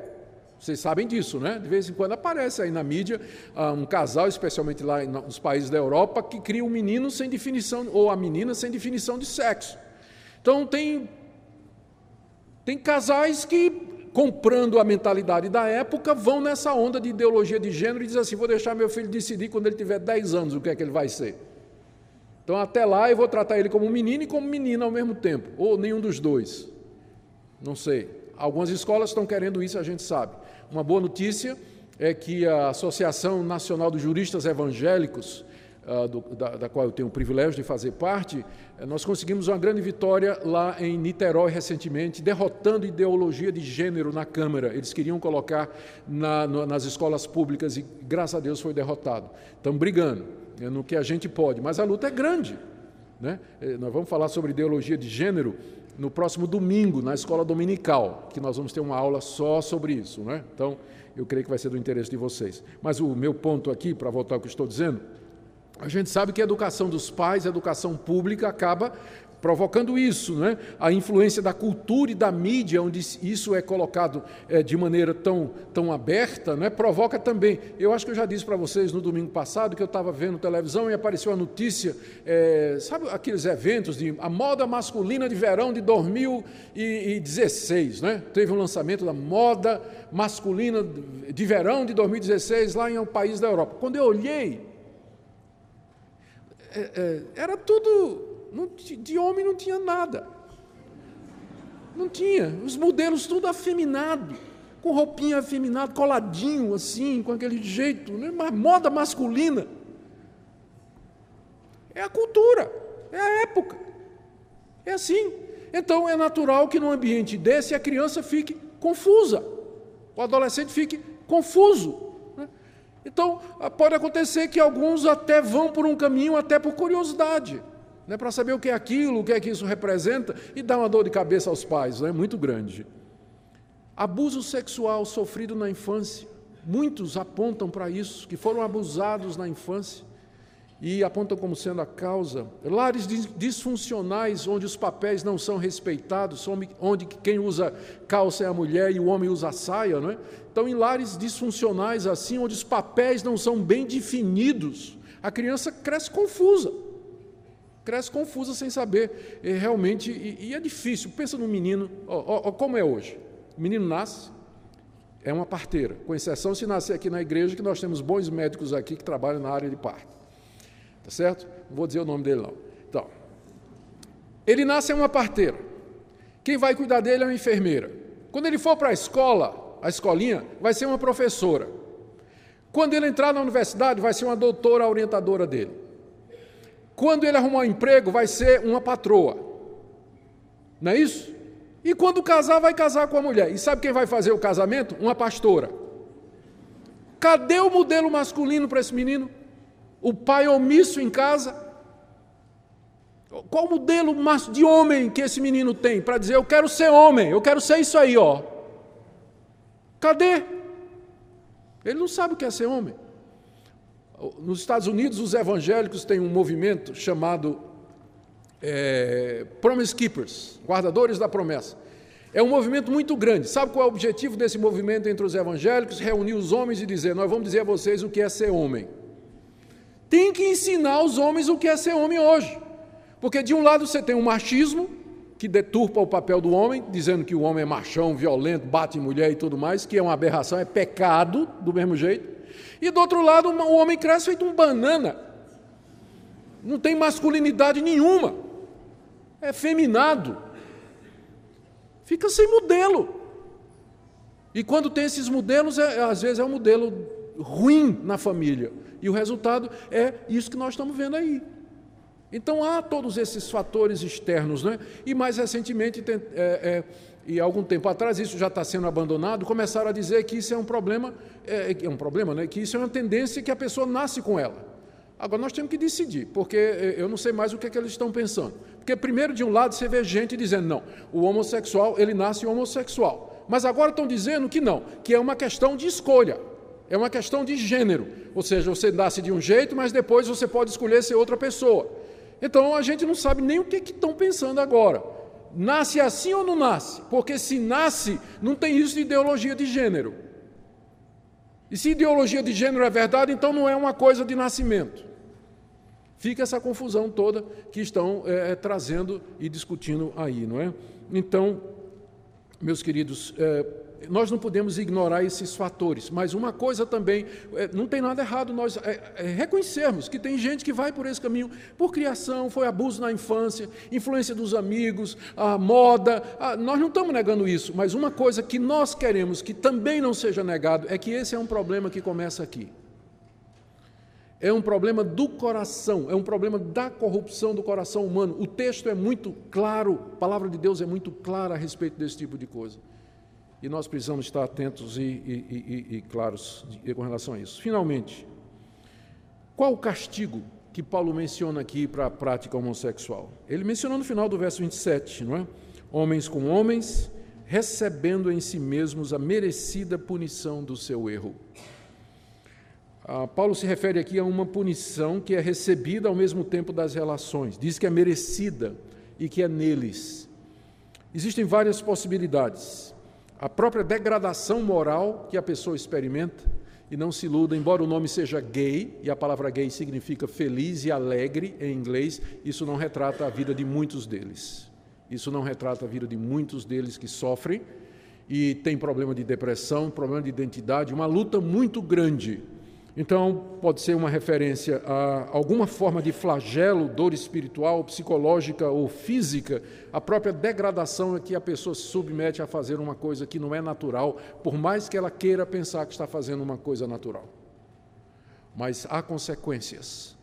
Vocês sabem disso, né? De vez em quando aparece aí na mídia ah, um casal, especialmente lá nos países da Europa, que cria um menino sem definição, ou a menina sem definição de sexo. Então, tem tem casais que, comprando a mentalidade da época, vão nessa onda de ideologia de gênero e dizem assim: vou deixar meu filho decidir quando ele tiver 10 anos o que é que ele vai ser. Então, até lá, eu vou tratar ele como menino e como menina ao mesmo tempo, ou nenhum dos dois. Não sei. Algumas escolas estão querendo isso, a gente sabe. Uma boa notícia é que a Associação Nacional dos Juristas Evangélicos uh, do, da, da, qual eu tenho o privilégio de fazer parte, uh, nós conseguimos uma grande vitória lá em Niterói recentemente, derrotando ideologia de gênero na Câmara. Eles queriam colocar na, no, nas escolas públicas e, graças a Deus, foi derrotado. Estamos brigando é no que a gente pode, mas a luta é grande. Né? Eh, nós vamos falar sobre ideologia de gênero no próximo domingo, na escola dominical, que nós vamos ter uma aula só sobre isso. Né? Então, eu creio que vai ser do interesse de vocês. Mas o meu ponto aqui, para voltar ao que estou dizendo, a gente sabe que a educação dos pais, a educação pública, acaba provocando isso, né? a influência da cultura e da mídia, onde isso é colocado é, de maneira tão, tão aberta, né? provoca também. Eu acho que eu já disse para vocês no domingo passado que eu estava vendo televisão e apareceu a notícia, é, sabe aqueles eventos de a moda masculina de verão de 2016, né? Teve um lançamento da moda masculina de verão de 2016 lá em um país da Europa. Quando eu olhei, era tudo, não, de homem não tinha nada. Não tinha. Os modelos tudo afeminado, com roupinha afeminada, coladinho assim, com aquele jeito, né? Moda masculina. É a cultura, é a época. É assim. Então é natural que num ambiente desse a criança fique confusa, o adolescente fique confuso. Então, ah, pode acontecer que alguns até vão por um caminho, até por curiosidade, né, para saber o que é aquilo, o que é que isso representa, e dá uma dor de cabeça aos pais, né, muito grande. Abuso sexual sofrido na infância. Muitos apontam para isso, que foram abusados na infância. E apontam como sendo a causa. Lares disfuncionais, onde os papéis não são respeitados, onde quem usa calça é a mulher e o homem usa saia, não é? Então, em lares disfuncionais assim, onde os papéis não são bem definidos, a criança cresce confusa. Cresce confusa sem saber e realmente, e, e, é difícil. Pensa no menino, ó, ó, como é hoje. O menino nasce, é uma parteira, com exceção se nascer aqui na igreja, que nós temos bons médicos aqui que trabalham na área de parto. Tá certo? Não vou dizer o nome dele não. Então, ele nasce é uma parteira. Quem vai cuidar dele é uma enfermeira. Quando ele for para a escola, a escolinha, vai ser uma professora. Quando ele entrar na universidade, vai ser uma doutora orientadora dele. Quando ele arrumar um emprego, vai ser uma patroa. Não é isso? E quando casar, vai casar com a mulher. E sabe quem vai fazer o casamento? Uma pastora. Cadê o modelo masculino para esse menino? O pai omisso em casa? Qual o modelo de homem que esse menino tem para dizer eu quero ser homem, eu quero ser isso aí, ó? Cadê? Ele não sabe o que é ser homem. Nos Estados Unidos, os evangélicos têm um movimento chamado é, Promise Keepers, guardadores da promessa. É um movimento muito grande. Sabe qual é o objetivo desse movimento entre os evangélicos? Reunir os homens e dizer: Nós vamos dizer a vocês o que é ser homem. Tem que ensinar os homens o que é ser homem hoje. Porque de um lado você tem o machismo, que deturpa o papel do homem, dizendo que o homem é machão, violento, bate em mulher e tudo mais, que é uma aberração, é pecado do mesmo jeito. E do outro lado, o homem cresce feito um banana. Não tem masculinidade nenhuma é feminado, fica sem modelo. E quando tem esses modelos, é, às vezes é um modelo ruim na família. E o resultado é isso que nós estamos vendo aí. Então há todos esses fatores externos, né? E mais recentemente, é, é, e algum tempo atrás, isso já está sendo abandonado, começaram a dizer que isso é um problema, é, é um problema, né? Que isso é uma tendência que a pessoa nasce com ela. Agora nós temos que decidir, porque eh, eu não sei mais o que, é que eles estão pensando. Porque primeiro de um lado você vê gente dizendo não, o homossexual ele nasce homossexual. Mas agora estão dizendo que não, que é uma questão de escolha, é uma questão de gênero. Ou seja, você nasce de um jeito, mas depois você pode escolher ser outra pessoa. Então a gente não sabe nem o que, que estão pensando agora. Nasce assim ou não nasce? Porque se nasce, não tem isso de ideologia de gênero. E se ideologia de gênero é verdade, então não é uma coisa de nascimento. Fica essa confusão toda que estão é, trazendo e discutindo aí, não é? Então, meus queridos, é, nós não podemos ignorar esses fatores, mas uma coisa também, é, não tem nada errado nós é, é, reconhecermos que tem gente que vai por esse caminho por criação, foi abuso na infância, influência dos amigos, a moda, a, nós não estamos negando isso, mas uma coisa que nós queremos que também não seja negado é que esse é um problema que começa aqui. É um problema do coração, é um problema da corrupção do coração humano. O texto é muito claro, a palavra de Deus é muito clara a respeito desse tipo de coisa. E nós precisamos estar atentos e, e, e, e claros com relação a isso. Finalmente, qual o castigo que Paulo menciona aqui para a prática homossexual? Ele mencionou no final do verso 27, não é? Homens com homens, recebendo em si mesmos a merecida punição do seu erro. Ah, Paulo se refere aqui a uma punição que é recebida ao mesmo tempo das relações. Diz que é merecida e que é neles. Existem várias possibilidades a própria degradação moral que a pessoa experimenta. E não se iluda, embora o nome seja gay, e a palavra gay significa feliz e alegre em inglês, isso não retrata a vida de muitos deles. Isso não retrata a vida de muitos deles que sofrem e têm problema de depressão, problema de identidade, uma luta muito grande então, pode ser uma referência a alguma forma de flagelo, dor espiritual, psicológica ou física, a própria degradação a que a pessoa se submete a fazer uma coisa que não é natural, por mais que ela queira pensar que está fazendo uma coisa natural. Mas há consequências.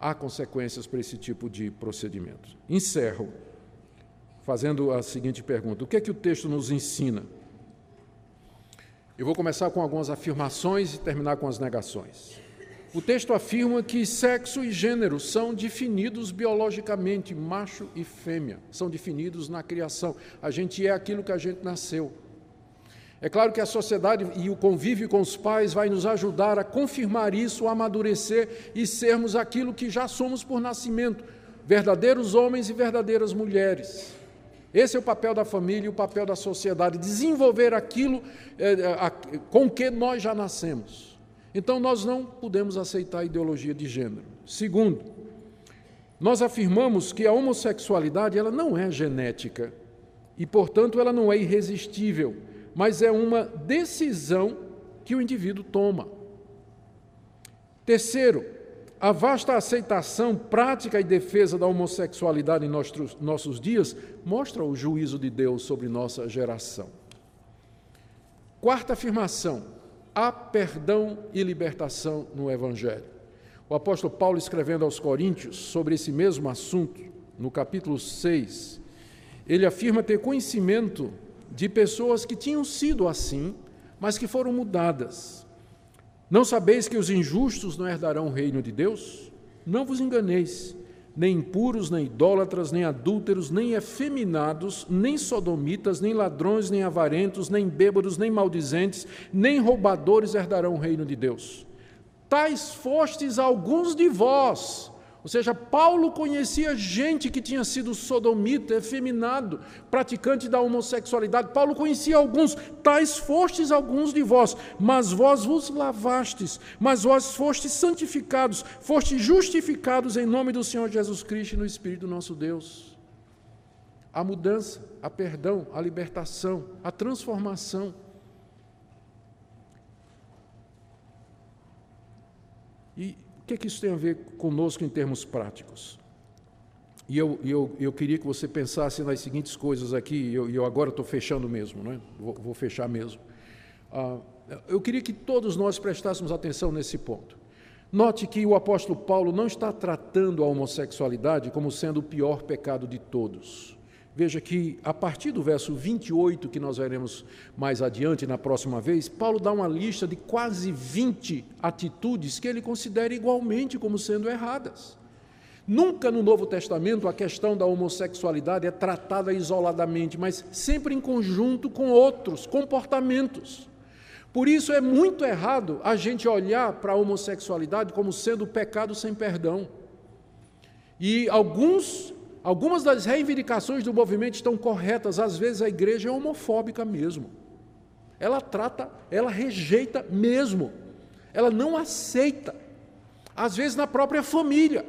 Há consequências para esse tipo de procedimento. Encerro fazendo a seguinte pergunta: o que é que o texto nos ensina? Eu vou começar com algumas afirmações e terminar com as negações. O texto afirma que sexo e gênero são definidos biologicamente, macho e fêmea, são definidos na criação. A gente é aquilo que a gente nasceu. É claro que a sociedade e o convívio com os pais vai nos ajudar a confirmar isso, a amadurecer e sermos aquilo que já somos por nascimento, verdadeiros homens e verdadeiras mulheres. Esse é o papel da família e o papel da sociedade, desenvolver aquilo é, a, com que nós já nascemos. Então, nós não podemos aceitar a ideologia de gênero. Segundo, nós afirmamos que a homossexualidade ela não é genética e, portanto, ela não é irresistível mas é uma decisão que o indivíduo toma. Terceiro, a vasta aceitação, prática e defesa da homossexualidade em nossos, nossos dias mostra o juízo de Deus sobre nossa geração. Quarta afirmação: há perdão e libertação no Evangelho. O apóstolo Paulo, escrevendo aos Coríntios sobre esse mesmo assunto, no capítulo 6, ele afirma ter conhecimento de pessoas que tinham sido assim, mas que foram mudadas. Não sabeis que os injustos não herdarão o reino de Deus? Não vos enganeis. Nem impuros, nem idólatras, nem adúlteros, nem efeminados, nem sodomitas, nem ladrões, nem avarentos, nem bêbados, nem maldizentes, nem roubadores herdarão o reino de Deus. Tais fostes alguns de vós, ou seja, Paulo conhecia gente que tinha sido sodomita, efeminado, praticante da homossexualidade. Paulo conhecia alguns, tais fostes alguns de vós, mas vós vos lavastes, mas vós fostes santificados, fostes justificados em nome do Senhor Jesus Cristo e no Espírito nosso Deus. A mudança, a perdão, a libertação, a transformação. E o que, é que isso tem a ver conosco em termos práticos? E eu, eu, eu queria que você pensasse nas seguintes coisas aqui, e eu, eu, agora estou fechando mesmo, né? vou, vou fechar mesmo. Ah, eu queria que todos nós prestássemos atenção nesse ponto. Note que o apóstolo Paulo não está tratando a homossexualidade como sendo o pior pecado de todos. Veja que a partir do verso 28, que nós veremos mais adiante na próxima vez, Paulo dá uma lista de quase 20 atitudes que ele considera igualmente como sendo erradas. Nunca no Novo Testamento a questão da homossexualidade é tratada isoladamente, mas sempre em conjunto com outros comportamentos. Por isso é muito errado a gente olhar para a homossexualidade como sendo pecado sem perdão. E alguns Algumas das reivindicações do movimento estão corretas, às vezes a igreja é homofóbica mesmo. Ela trata, ela rejeita mesmo. Ela não aceita. Às vezes na própria família.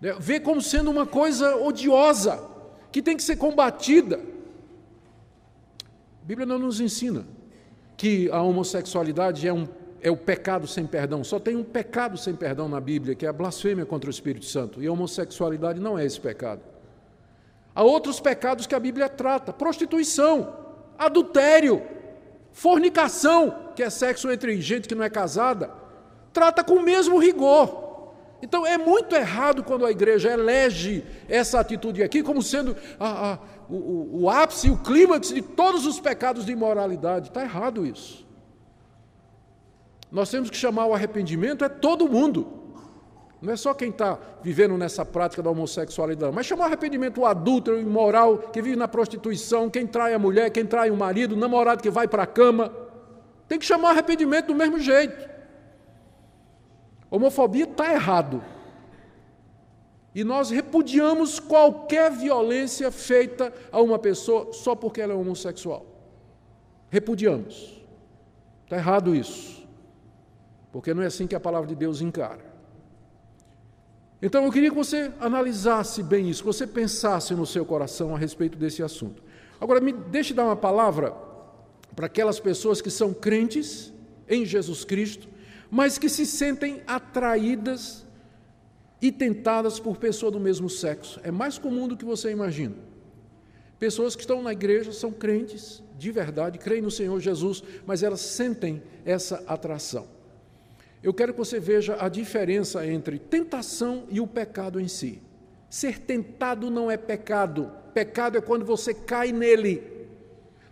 Né, vê como sendo uma coisa odiosa, que tem que ser combatida. A Bíblia não nos ensina que a homossexualidade é um é o pecado sem perdão. Só tem um pecado sem perdão na Bíblia, que é a blasfêmia contra o Espírito Santo. E a homossexualidade não é esse pecado. Há outros pecados que a Bíblia trata: prostituição, adultério, fornicação, que é sexo entre gente que não é casada, trata com o mesmo rigor. Então é muito errado quando a igreja elege essa atitude aqui como sendo a, a, o, o ápice, o clímax de todos os pecados de imoralidade. Está errado isso. Nós temos que chamar o arrependimento é todo mundo. Não é só quem está vivendo nessa prática da homossexualidade, mas chamar o arrependimento o adúltero, o imoral, que vive na prostituição, quem trai a mulher, quem trai o marido, o namorado que vai para a cama. Tem que chamar o arrependimento do mesmo jeito. Homofobia está errado. E nós repudiamos qualquer violência feita a uma pessoa só porque ela é homossexual. Repudiamos. Está errado isso porque não é assim que a palavra de Deus encara. Então eu queria que você analisasse bem isso, que você pensasse no seu coração a respeito desse assunto. Agora, me deixe dar uma palavra para aquelas pessoas que são crentes em Jesus Cristo, mas que se sentem atraídas e tentadas por pessoa do mesmo sexo. É mais comum do que você imagina. Pessoas que estão na igreja são crentes de verdade, creem no Senhor Jesus, mas elas sentem essa atração eu quero que você veja a diferença entre tentação e o pecado em si. Ser tentado não é pecado, pecado é quando você cai nele.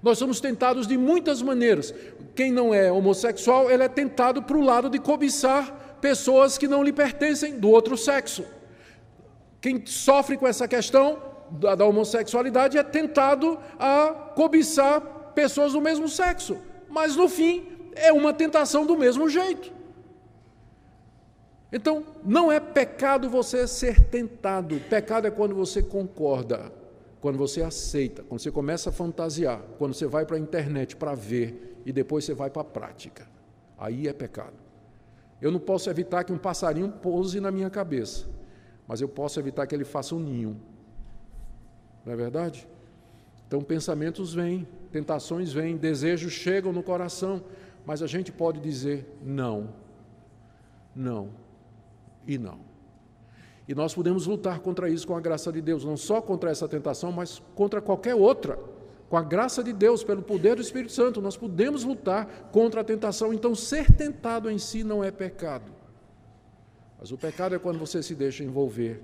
Nós somos tentados de muitas maneiras. Quem não é homossexual, ele é tentado para o lado de cobiçar pessoas que não lhe pertencem do outro sexo. Quem sofre com essa questão da, da homossexualidade é tentado a cobiçar pessoas do mesmo sexo, mas no fim é uma tentação do mesmo jeito. Então, não é pecado você ser tentado, pecado é quando você concorda, quando você aceita, quando você começa a fantasiar, quando você vai para a internet para ver e depois você vai para a prática. Aí é pecado. Eu não posso evitar que um passarinho pouse na minha cabeça, mas eu posso evitar que ele faça um ninho. Não é verdade? Então, pensamentos vêm, tentações vêm, desejos chegam no coração, mas a gente pode dizer não, não e não. E nós podemos lutar contra isso com a graça de Deus, não só contra essa tentação, mas contra qualquer outra. Com a graça de Deus, pelo poder do Espírito Santo, nós podemos lutar contra a tentação. Então, ser tentado em si não é pecado. Mas o pecado é quando você se deixa envolver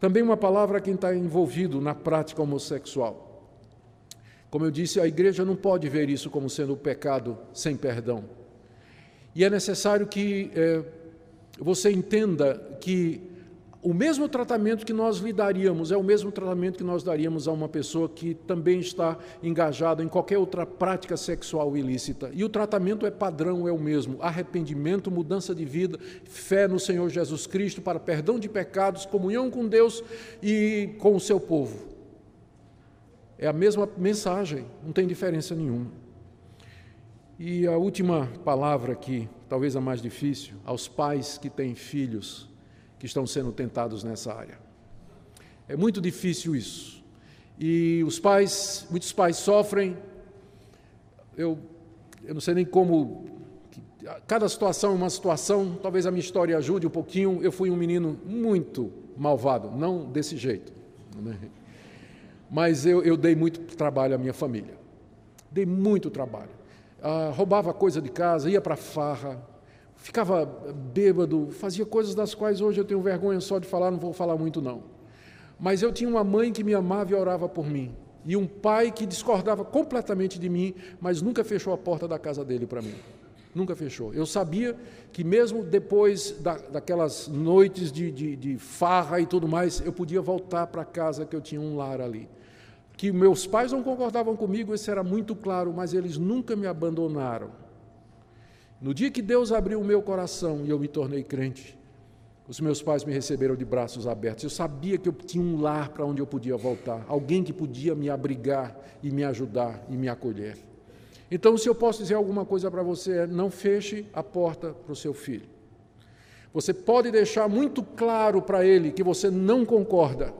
também uma palavra quem está envolvido na prática homossexual. Como eu disse, a igreja não pode ver isso como sendo pecado sem perdão. E é necessário que é, você entenda que o mesmo tratamento que nós lhe daríamos é o mesmo tratamento que nós daríamos a uma pessoa que também está engajada em qualquer outra prática sexual ilícita. E o tratamento é padrão, é o mesmo: arrependimento, mudança de vida, fé no Senhor Jesus Cristo para perdão de pecados, comunhão com Deus e com o seu povo. É a mesma mensagem, não tem diferença nenhuma. E a última palavra aqui, talvez a mais difícil, aos pais que têm filhos que estão sendo tentados nessa área. É muito difícil isso. E os pais, muitos pais sofrem. Eu, eu não sei nem como. Cada situação é uma situação. Talvez a minha história ajude um pouquinho. Eu fui um menino muito malvado, não desse jeito. Né? Mas eu, eu dei muito trabalho à minha família. Dei muito trabalho. Ah, roubava coisa de casa, ia para farra, ficava bêbado, fazia coisas das quais hoje eu tenho vergonha só de falar, não vou falar muito não. Mas eu tinha uma mãe que me amava e orava por mim, e um pai que discordava completamente de mim, mas nunca fechou a porta da casa dele para mim. Nunca fechou. Eu sabia que mesmo depois da, daquelas noites de, de, de farra e tudo mais, eu podia voltar para casa, que eu tinha um lar ali. Que meus pais não concordavam comigo, isso era muito claro, mas eles nunca me abandonaram no dia que Deus abriu o meu coração e eu me tornei crente, os meus pais me receberam de braços abertos. Eu sabia que eu tinha um lar para onde eu podia voltar, alguém que podia me abrigar e me ajudar e me acolher. Então, se eu posso dizer alguma coisa para você, é não feche a porta para o seu filho. Você pode deixar muito claro para ele que você não concorda,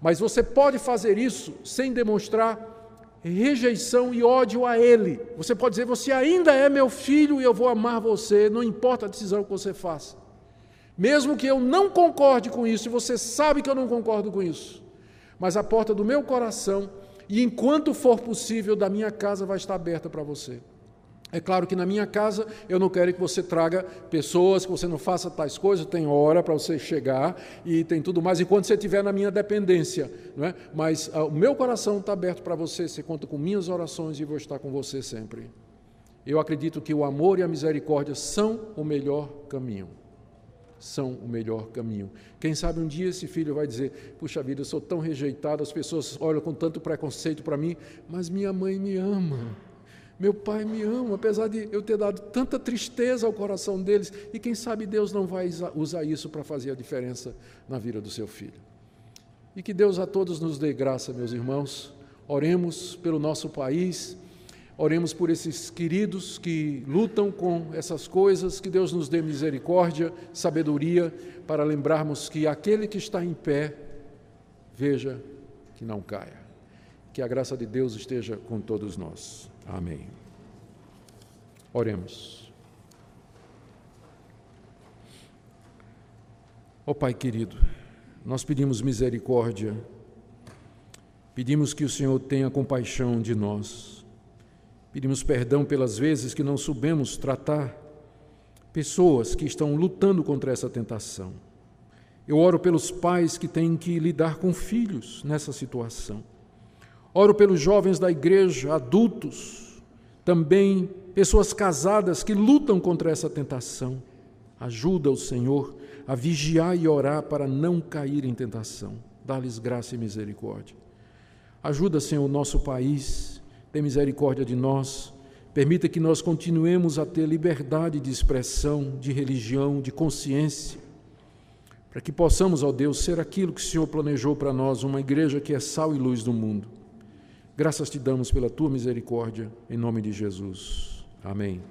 mas você pode fazer isso sem demonstrar rejeição e ódio a Ele. Você pode dizer: Você ainda é meu filho e eu vou amar você, não importa a decisão que você faça. Mesmo que eu não concorde com isso, e você sabe que eu não concordo com isso, mas a porta do meu coração e enquanto for possível da minha casa vai estar aberta para você. É claro que na minha casa eu não quero que você traga pessoas, que você não faça tais coisas, tem hora para você chegar e tem tudo mais, enquanto você estiver na minha dependência. Não é? Mas ah, o meu coração está aberto para você, você conta com minhas orações e vou estar com você sempre. Eu acredito que o amor e a misericórdia são o melhor caminho. São o melhor caminho. Quem sabe um dia esse filho vai dizer: Puxa vida, eu sou tão rejeitado, as pessoas olham com tanto preconceito para mim, mas minha mãe me ama. Meu pai me ama, apesar de eu ter dado tanta tristeza ao coração deles, e quem sabe Deus não vai usar isso para fazer a diferença na vida do seu filho. E que Deus a todos nos dê graça, meus irmãos. Oremos pelo nosso país, oremos por esses queridos que lutam com essas coisas, que Deus nos dê misericórdia, sabedoria, para lembrarmos que aquele que está em pé, veja que não caia. Que a graça de Deus esteja com todos nós. Amém. Oremos. Ó oh, Pai querido, nós pedimos misericórdia, pedimos que o Senhor tenha compaixão de nós, pedimos perdão pelas vezes que não soubemos tratar pessoas que estão lutando contra essa tentação. Eu oro pelos pais que têm que lidar com filhos nessa situação. Oro pelos jovens da igreja, adultos, também pessoas casadas que lutam contra essa tentação. Ajuda o Senhor a vigiar e orar para não cair em tentação. Dá-lhes graça e misericórdia. Ajuda, Senhor, o nosso país, tem misericórdia de nós. Permita que nós continuemos a ter liberdade de expressão, de religião, de consciência, para que possamos, ó Deus, ser aquilo que o Senhor planejou para nós, uma igreja que é sal e luz do mundo. Graças te damos pela tua misericórdia, em nome de Jesus. Amém.